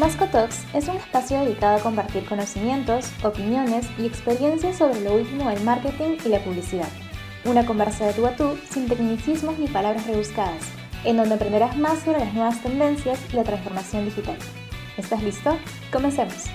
Masco Talks es un espacio dedicado a compartir conocimientos, opiniones y experiencias sobre lo último del marketing y la publicidad. Una conversa de tú a tú sin tecnicismos ni palabras rebuscadas, en donde aprenderás más sobre las nuevas tendencias y la transformación digital. ¿Estás listo? Comencemos.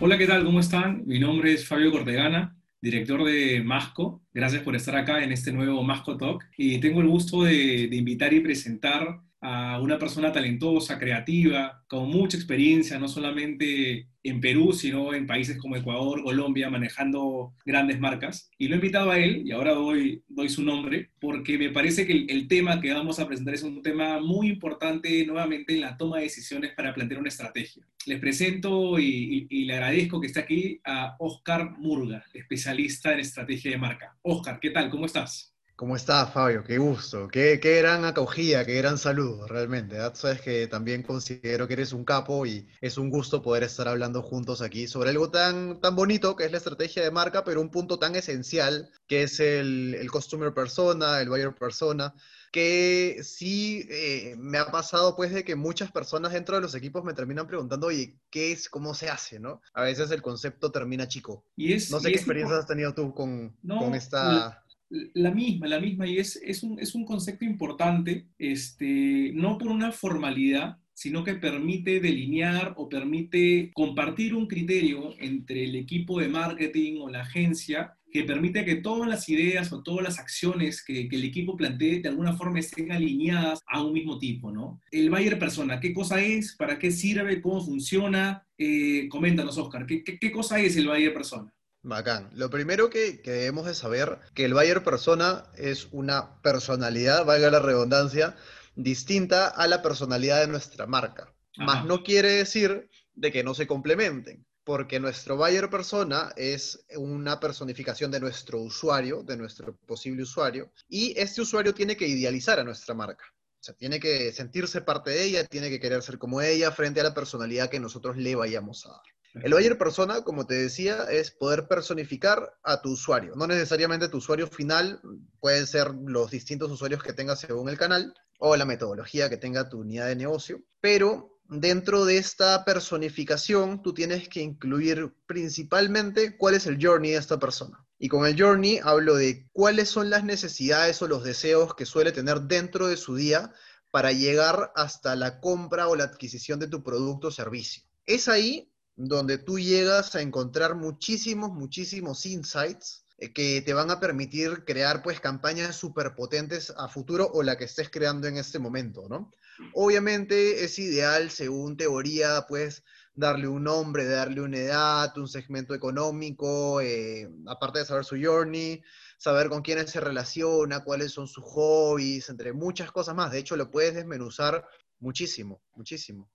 Hola, ¿qué tal? ¿Cómo están? Mi nombre es Fabio Cortegana, director de Masco. Gracias por estar acá en este nuevo Masco Talk. Y tengo el gusto de, de invitar y presentar a una persona talentosa, creativa, con mucha experiencia, no solamente en Perú, sino en países como Ecuador, Colombia, manejando grandes marcas. Y lo he invitado a él, y ahora doy, doy su nombre, porque me parece que el, tema que vamos a presentar es un tema muy importante nuevamente en la toma de decisiones para plantear una estrategia. Les presento y, y le agradezco que esté aquí a Oscar Murga, especialista en estrategia de marca. Oscar, ¿qué tal? ¿Cómo estás? ¿Cómo estás, Fabio? Qué gusto, qué, qué gran acogida, qué gran saludo, realmente. Sabes que también considero que eres un capo y es un gusto poder estar hablando juntos aquí sobre algo tan, tan bonito que es la estrategia de marca, pero un punto tan esencial que es el, el customer persona, el buyer persona, que sí eh, me ha pasado pues de que muchas personas dentro de los equipos me terminan preguntando, oye, ¿qué es, cómo se hace, no? A veces el concepto termina chico. Y es, no sé qué experiencias has tenido tú con, con esta... La misma, la misma, y es, es, un, es un concepto importante, este, no por una formalidad, sino que permite delinear o permite compartir un criterio entre el equipo de marketing o la agencia que permite que todas las ideas o todas las acciones que, el equipo plantee de alguna forma estén alineadas a un mismo tipo, ¿no? El buyer persona, ¿qué cosa es? ¿Para qué sirve? ¿Cómo funciona? Eh, coméntanos, Oscar, ¿qué, ¿qué, qué, cosa es el buyer persona? Bacán. Lo primero que, debemos de saber que el buyer persona es una personalidad, valga la redundancia, distinta a la personalidad de nuestra marca. Más no quiere decir de que no se complementen, porque nuestro buyer persona es una personificación de nuestro usuario, de nuestro posible usuario, y este usuario tiene que idealizar a nuestra marca. O sea, tiene que sentirse parte de ella, tiene que querer ser como ella frente a la personalidad que nosotros le vayamos a dar. El buyer persona, como te decía, es poder personificar a tu usuario. No necesariamente tu usuario final, pueden ser los distintos usuarios que tengas según el canal o la metodología que tenga tu unidad de negocio, pero dentro de esta personificación tú tienes que incluir principalmente cuál es el journey de esta persona. Y con el journey hablo de cuáles son las necesidades o los deseos que suele tener dentro de su día para llegar hasta la compra o la adquisición de tu producto o servicio. Es ahí donde tú llegas a encontrar muchísimos, muchísimos insights eh, que te van a permitir crear pues campañas súper potentes a futuro o la que estés creando en este momento, ¿no? Obviamente es ideal, según teoría, pues darle un nombre, darle una edad, un segmento económico, eh, aparte de saber su journey, saber con quiénes se relaciona, cuáles son sus hobbies, entre muchas cosas más. De hecho, lo puedes desmenuzar muchísimo, muchísimo.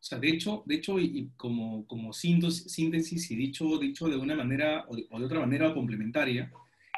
O sea, de hecho, de hecho y, como, como síntesis y dicho, dicho de una manera o de, otra manera complementaria,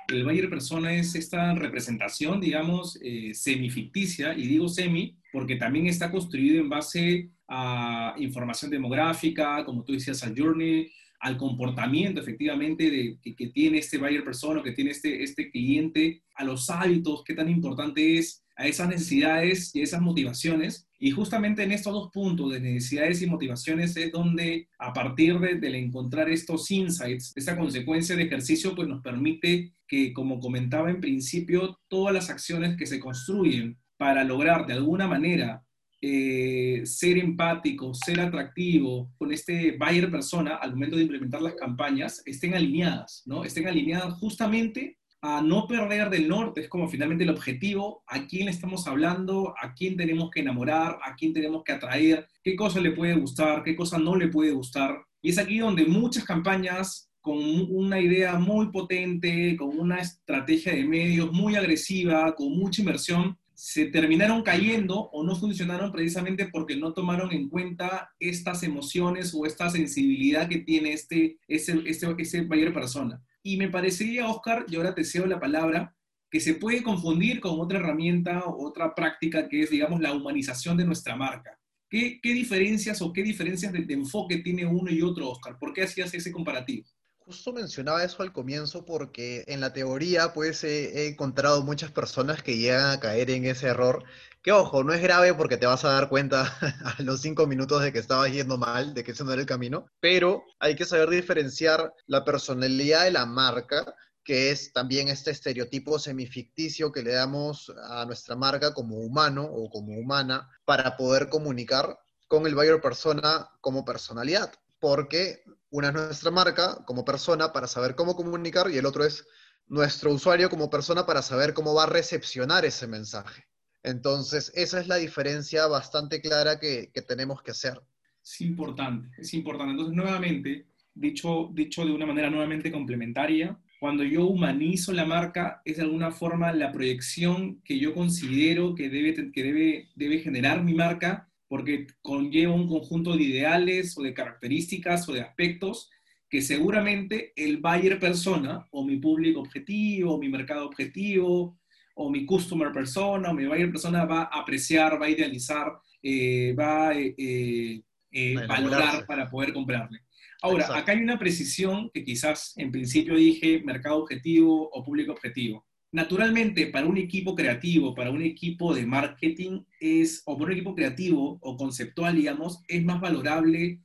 el Bayer Persona es esta representación, digamos, eh, semificticia, y digo semi porque también está construido en base a información demográfica, como tú decías, al journey, al comportamiento efectivamente de, que, tiene este buyer persona, que tiene este, este cliente, a los hábitos, qué tan importante es, a esas necesidades y esas motivaciones. Y justamente en estos dos puntos de necesidades y motivaciones es donde a partir de, de encontrar estos insights, esta consecuencia de ejercicio, pues nos permite que, como comentaba en principio, todas las acciones que se construyen para lograr de alguna manera eh, ser empático, ser atractivo con este buyer persona al momento de implementar las campañas, estén alineadas, ¿no? Estén alineadas justamente a no perder del norte, es como finalmente el objetivo, a quién estamos hablando, a quién tenemos que enamorar, a quién tenemos que atraer, qué cosa le puede gustar, qué cosa no le puede gustar. Y es aquí donde muchas campañas con una idea muy potente, con una estrategia de medios muy agresiva, con mucha inversión, se terminaron cayendo o no funcionaron precisamente porque no tomaron en cuenta estas emociones o esta sensibilidad que tiene este, ese, ese, ese buyer persona. Y me parecería, Oscar, y ahora te cedo la palabra, que se puede confundir con otra herramienta otra práctica que es, digamos, la humanización de nuestra marca. ¿Qué, qué diferencias o qué diferencias de, de enfoque tiene uno y otro, Oscar? ¿Por qué hacías ese comparativo? Justo mencionaba eso al comienzo porque en la teoría pues he, encontrado muchas personas que llegan a caer en ese error, que ojo, no es grave porque te vas a dar cuenta a los cinco minutos de que estabas yendo mal, de que ese no era el camino, pero hay que saber diferenciar la personalidad de la marca que es también este estereotipo semificticio que le damos a nuestra marca como humano o como humana para poder comunicar con el buyer persona como personalidad, porque una es nuestra marca como persona para saber cómo comunicar y el otro es nuestro usuario como persona para saber cómo va a recepcionar ese mensaje. Entonces, esa es la diferencia bastante clara que, tenemos que hacer. Es importante, es importante. Entonces, nuevamente, dicho, dicho de una manera nuevamente complementaria, cuando yo humanizo la marca, es de alguna forma la proyección que yo considero que debe, que debe, debe generar mi marca, porque conlleva un conjunto de ideales o de características o de aspectos que seguramente el buyer persona o mi público objetivo, o mi mercado objetivo, o mi customer persona, o mi buyer persona va a apreciar, va a idealizar, eh, va a eh, eh, valorar para poder comprarle. Ahora, acá hay una precisión que quizás en principio dije mercado objetivo o público objetivo. Naturalmente, para un equipo creativo, para un equipo de marketing, es, o para un equipo creativo o conceptual, digamos, es más valorable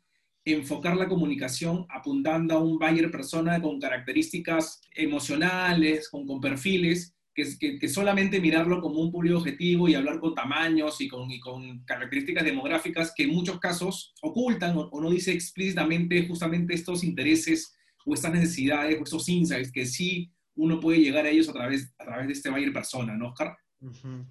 enfocar la comunicación apuntando a un buyer persona con características emocionales, con, perfiles, que, solamente mirarlo como un público objetivo y hablar con tamaños y con, características demográficas que en muchos casos ocultan o, no dice explícitamente justamente estos intereses o estas necesidades o estos insights que sí uno puede llegar a ellos a través, a través de este buyer persona, ¿no, Oscar?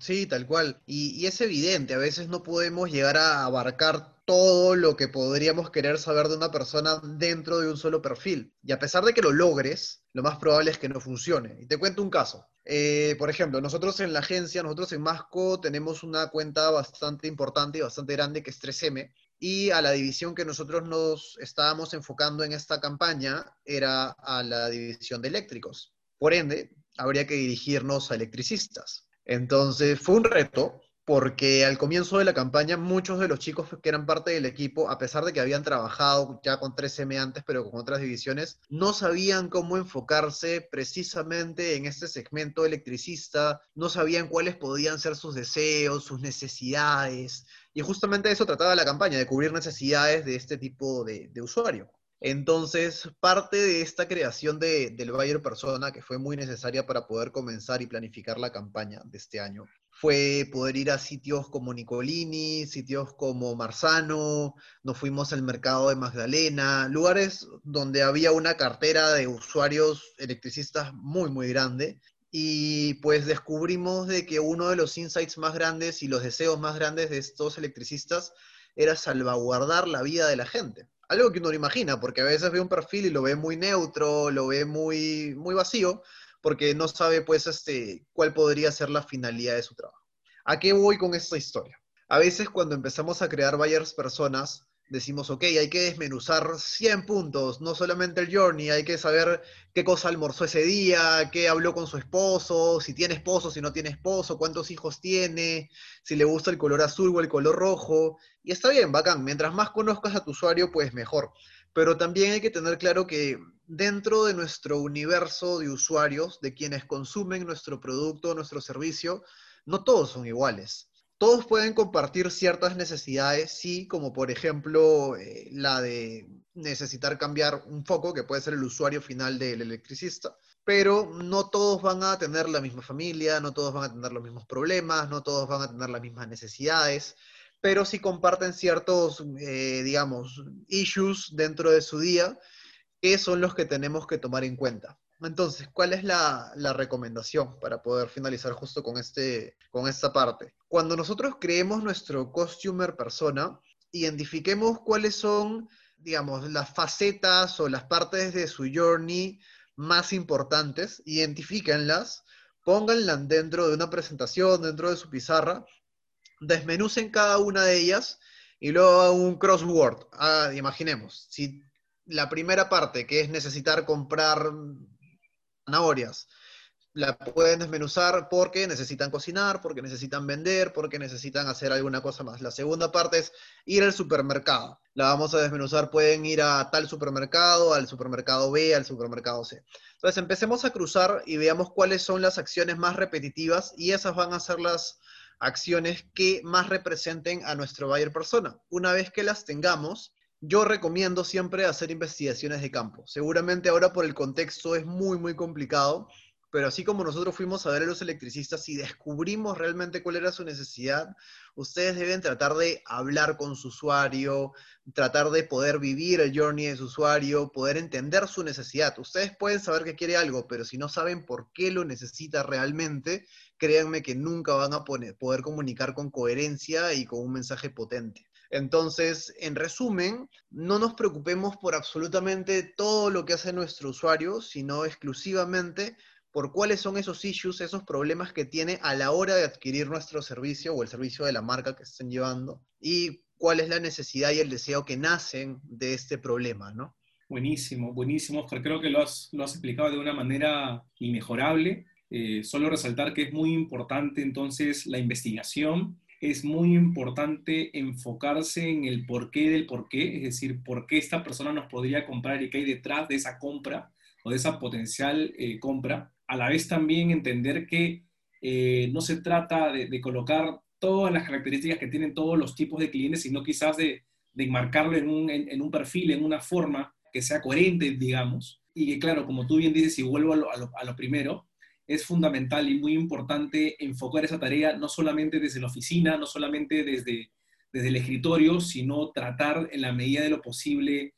Sí, tal cual. Y, es evidente, a veces no podemos llegar a abarcar todo lo que podríamos querer saber de una persona dentro de un solo perfil. Y a pesar de que lo logres, lo más probable es que no funcione. Y te cuento un caso. Eh, por ejemplo, nosotros en la agencia, nosotros en Masco tenemos una cuenta bastante importante y bastante grande que es 3M. Y a la división que nosotros nos estábamos enfocando en esta campaña era a la división de eléctricos. Por ende, habría que dirigirnos a electricistas. Entonces fue un reto, porque al comienzo de la campaña muchos de los chicos que eran parte del equipo, a pesar de que habían trabajado ya con 3M antes, pero con otras divisiones, no sabían cómo enfocarse precisamente en este segmento electricista, no sabían cuáles podían ser sus deseos, sus necesidades, y justamente eso trataba la campaña, de cubrir necesidades de este tipo de, usuario. Entonces, parte de esta creación de, del Bayer Persona, que fue muy necesaria para poder comenzar y planificar la campaña de este año, fue poder ir a sitios como Nicolini, sitios como Marzano, nos fuimos al mercado de Magdalena, lugares donde había una cartera de usuarios electricistas muy, muy grande. Y pues descubrimos de que uno de los insights más grandes y los deseos más grandes de estos electricistas era salvaguardar la vida de la gente. Algo que uno no imagina, porque a veces ve un perfil y lo ve muy neutro, lo ve muy, muy vacío, porque no sabe pues este, cuál podría ser la finalidad de su trabajo. ¿A qué voy con esta historia? A veces cuando empezamos a crear buyers personas, decimos, ok, hay que desmenuzar 100 puntos, no solamente el journey, hay que saber qué cosa almorzó ese día, qué habló con su esposo, si tiene esposo, si no tiene esposo, cuántos hijos tiene, si le gusta el color azul o el color rojo. Y está bien, bacán, mientras más conozcas a tu usuario, pues mejor. Pero también hay que tener claro que dentro de nuestro universo de usuarios, de quienes consumen nuestro producto, nuestro servicio, no todos son iguales. Todos pueden compartir ciertas necesidades, sí, como por ejemplo eh, la de necesitar cambiar un foco, que puede ser el usuario final del electricista, pero no todos van a tener la misma familia, no todos van a tener los mismos problemas, no todos van a tener las mismas necesidades, pero sí comparten ciertos, eh, digamos, issues dentro de su día ¿Qué son los que tenemos que tomar en cuenta. Entonces, ¿cuál es la, recomendación para poder finalizar justo con, este, con esta parte? Cuando nosotros creemos nuestro customer persona, identifiquemos cuáles son, digamos, las facetas o las partes de su journey más importantes, identifíquenlas, pónganlas dentro de una presentación, dentro de su pizarra, desmenucen cada una de ellas y luego un crossword. Ah, imaginemos, si la primera parte, que es necesitar comprar zanahorias, la pueden desmenuzar porque necesitan cocinar, porque necesitan vender, porque necesitan hacer alguna cosa más. La segunda parte es ir al supermercado. La vamos a desmenuzar, pueden ir a tal supermercado, al supermercado B, al supermercado C. Entonces empecemos a cruzar y veamos cuáles son las acciones más repetitivas y esas van a ser las acciones que más representen a nuestro buyer persona. Una vez que las tengamos, yo recomiendo siempre hacer investigaciones de campo. Seguramente ahora por el contexto es muy, muy complicado, pero así como nosotros fuimos a ver a los electricistas y descubrimos realmente cuál era su necesidad, ustedes deben tratar de hablar con su usuario, tratar de poder vivir el journey de su usuario, poder entender su necesidad. Ustedes pueden saber que quiere algo, pero si no saben por qué lo necesita realmente, créanme que nunca van a poder comunicar con coherencia y con un mensaje potente. Entonces, en resumen, no nos preocupemos por absolutamente todo lo que hace nuestro usuario, sino exclusivamente por cuáles son esos issues, esos problemas que tiene a la hora de adquirir nuestro servicio o el servicio de la marca que estén llevando y cuál es la necesidad y el deseo que nacen de este problema, ¿no? Buenísimo, buenísimo, Oscar. Creo que lo has, lo has explicado de una manera inmejorable. Eh, solo resaltar que es muy importante entonces la investigación, es muy importante enfocarse en el porqué del porqué, es decir, por qué esta persona nos podría comprar y qué hay detrás de esa compra o de esa potencial eh, compra a la vez también entender que eh, no se trata de, colocar todas las características que tienen todos los tipos de clientes, sino quizás de, de enmarcarlo en un, en, un, perfil, en una forma que sea coherente, digamos. Y que, claro, como tú bien dices, y vuelvo a lo, a lo, primero, es fundamental y muy importante enfocar esa tarea no solamente desde la oficina, no solamente desde, desde el escritorio, sino tratar en la medida de lo posible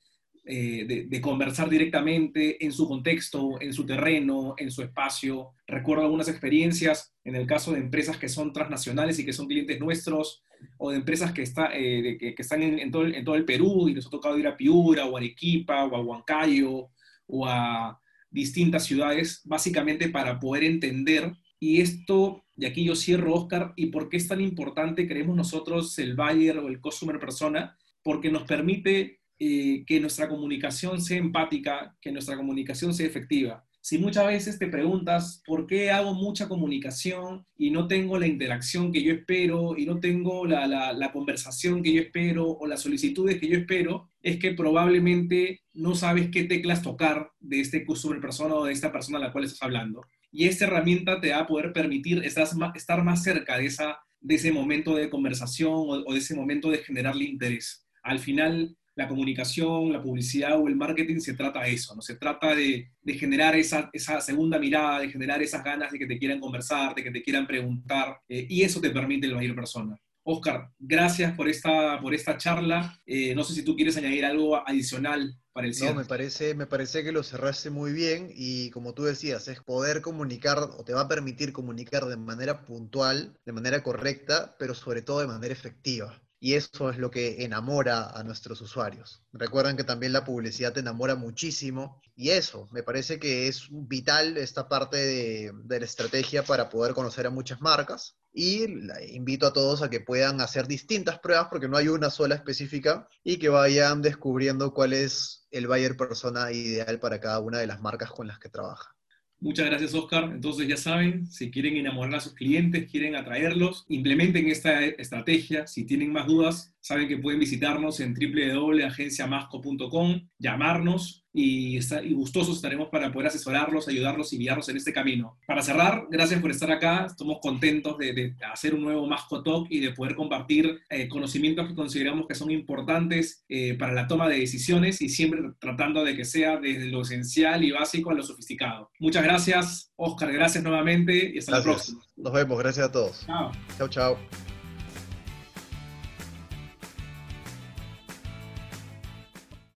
eh, de, conversar directamente en su contexto, en su terreno, en su espacio. Recuerdo algunas experiencias en el caso de empresas que son transnacionales y que son clientes nuestros, o de empresas que, está, eh, que, están en, todo el, en, todo el, Perú y nos ha tocado ir a Piura, o Arequipa, o a Huancayo, o a distintas ciudades, básicamente para poder entender. Y esto, y aquí yo cierro, Oscar, y por qué es tan importante, creemos nosotros, el buyer o el customer persona, porque nos permite eh, que nuestra comunicación sea empática, que nuestra comunicación sea efectiva. Si muchas veces te preguntas por qué hago mucha comunicación y no tengo la interacción que yo espero y no tengo la, la, conversación que yo espero o las solicitudes que yo espero, es que probablemente no sabes qué teclas tocar de este customer persona o de esta persona a la cual estás hablando. Y esta herramienta te va a poder permitir estar más, cerca de, esa, de ese momento de conversación o de ese momento de generarle interés. Al final, la comunicación, la publicidad o el marketing se trata de eso, ¿no? Se trata de, generar esa, esa, segunda mirada, de generar esas ganas de que te quieran conversar, de que te quieran preguntar, eh, y eso te permite el mayor persona. Oscar, gracias por esta, por esta charla. Eh, no sé si tú quieres añadir algo adicional para el cierre. No, me parece, me parece que lo cerraste muy bien y como tú decías, es poder comunicar o te va a permitir comunicar de manera puntual, de manera correcta, pero sobre todo de manera efectiva. Y eso es lo que enamora a nuestros usuarios. Recuerden que también la publicidad te enamora muchísimo. Y eso, me parece que es vital esta parte de, la estrategia para poder conocer a muchas marcas. Y invito a todos a que puedan hacer distintas pruebas, porque no hay una sola específica, y que vayan descubriendo cuál es el buyer persona ideal para cada una de las marcas con las que trabajan. Muchas gracias, Oscar. Entonces, ya saben, si quieren enamorar a sus clientes, quieren atraerlos, implementen esta estrategia. Si tienen más dudas, saben que pueden visitarnos en www.agenciamasco.com, llamarnos y, y, gustosos estaremos para poder asesorarlos, ayudarlos y guiarlos en este camino. Para cerrar, gracias por estar acá. Estamos contentos de, hacer un nuevo Masco Talk y de poder compartir eh, conocimientos que consideramos que son importantes eh, para la toma de decisiones y siempre tratando de que sea desde lo esencial y básico a lo sofisticado. Muchas gracias, Oscar. Gracias nuevamente y hasta la próxima. Nos vemos. Gracias a todos. Chao. Chao, chao.